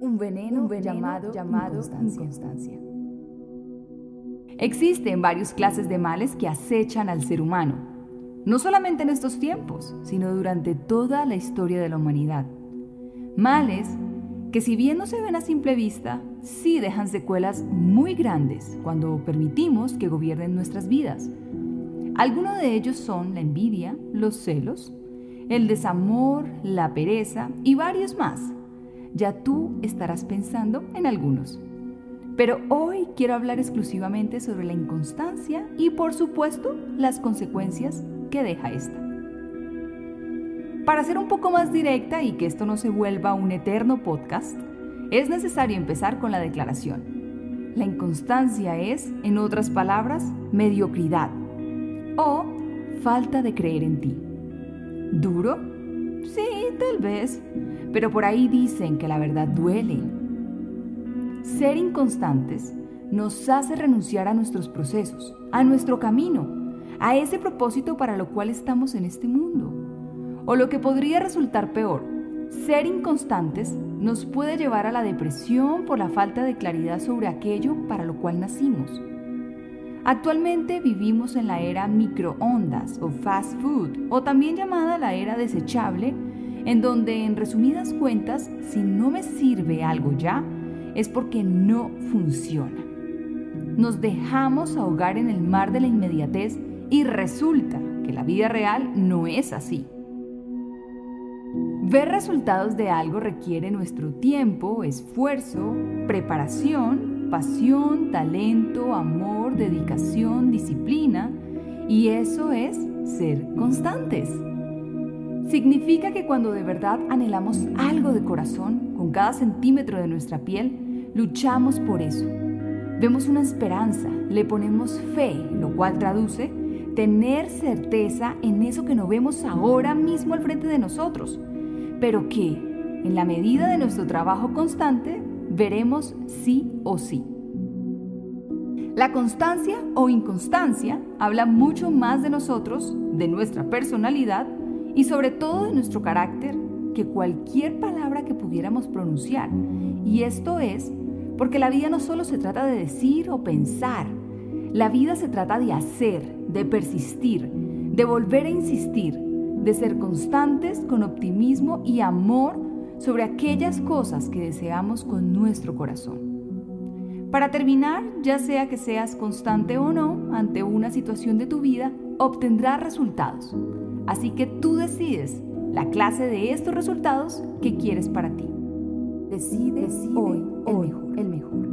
Un veneno, llamado, llamado inconstancia. Existen varias clases de males que acechan al ser humano, no solamente en estos tiempos, sino durante toda la historia de la humanidad. Males que si bien no se ven a simple vista, sí dejan secuelas muy grandes cuando permitimos que gobiernen nuestras vidas. Algunos de ellos son la envidia, los celos, el desamor, la pereza y varios más. Ya tú estarás pensando en algunos. Pero hoy quiero hablar exclusivamente sobre la inconstancia y por supuesto las consecuencias que deja esta. Para ser un poco más directa y que esto no se vuelva un eterno podcast, es necesario empezar con la declaración. La inconstancia es, en otras palabras, mediocridad o falta de creer en ti. ¿Duro? Sí, tal vez, pero por ahí dicen que la verdad duele. Ser inconstantes nos hace renunciar a nuestros procesos, a nuestro camino, a ese propósito para lo cual estamos en este mundo. O lo que podría resultar peor, ser inconstantes nos puede llevar a la depresión por la falta de claridad sobre aquello para lo cual nacimos. Actualmente vivimos en la era microondas o fast food, o también llamada la era desechable, en donde en resumidas cuentas, si no me sirve algo ya, es porque no funciona. Nos dejamos ahogar en el mar de la inmediatez y resulta que la vida real no es así. Ver resultados de algo requiere nuestro tiempo, esfuerzo, preparación, pasión, talento, amor, dedicación, disciplina, y eso es ser constantes. Significa que cuando de verdad anhelamos algo de corazón, con cada centímetro de nuestra piel, luchamos por eso. Vemos una esperanza, le ponemos fe, lo cual traduce tener certeza en eso que no vemos ahora mismo al frente de nosotros, pero que, en la medida de nuestro trabajo constante, veremos sí o sí. La constancia o inconstancia habla mucho más de nosotros, de nuestra personalidad, y sobre todo de nuestro carácter que cualquier palabra que pudiéramos pronunciar. Y esto es porque la vida no solo se trata de decir o pensar, la vida se trata de hacer, de persistir, de volver a insistir, de ser constantes con optimismo y amor sobre aquellas cosas que deseamos con nuestro corazón. Para terminar, ya sea que seas constante o no ante una situación de tu vida, obtendrás resultados. Así que tú decides la clase de estos resultados que quieres para ti. Decide, hoy, el, mejor, el mejor.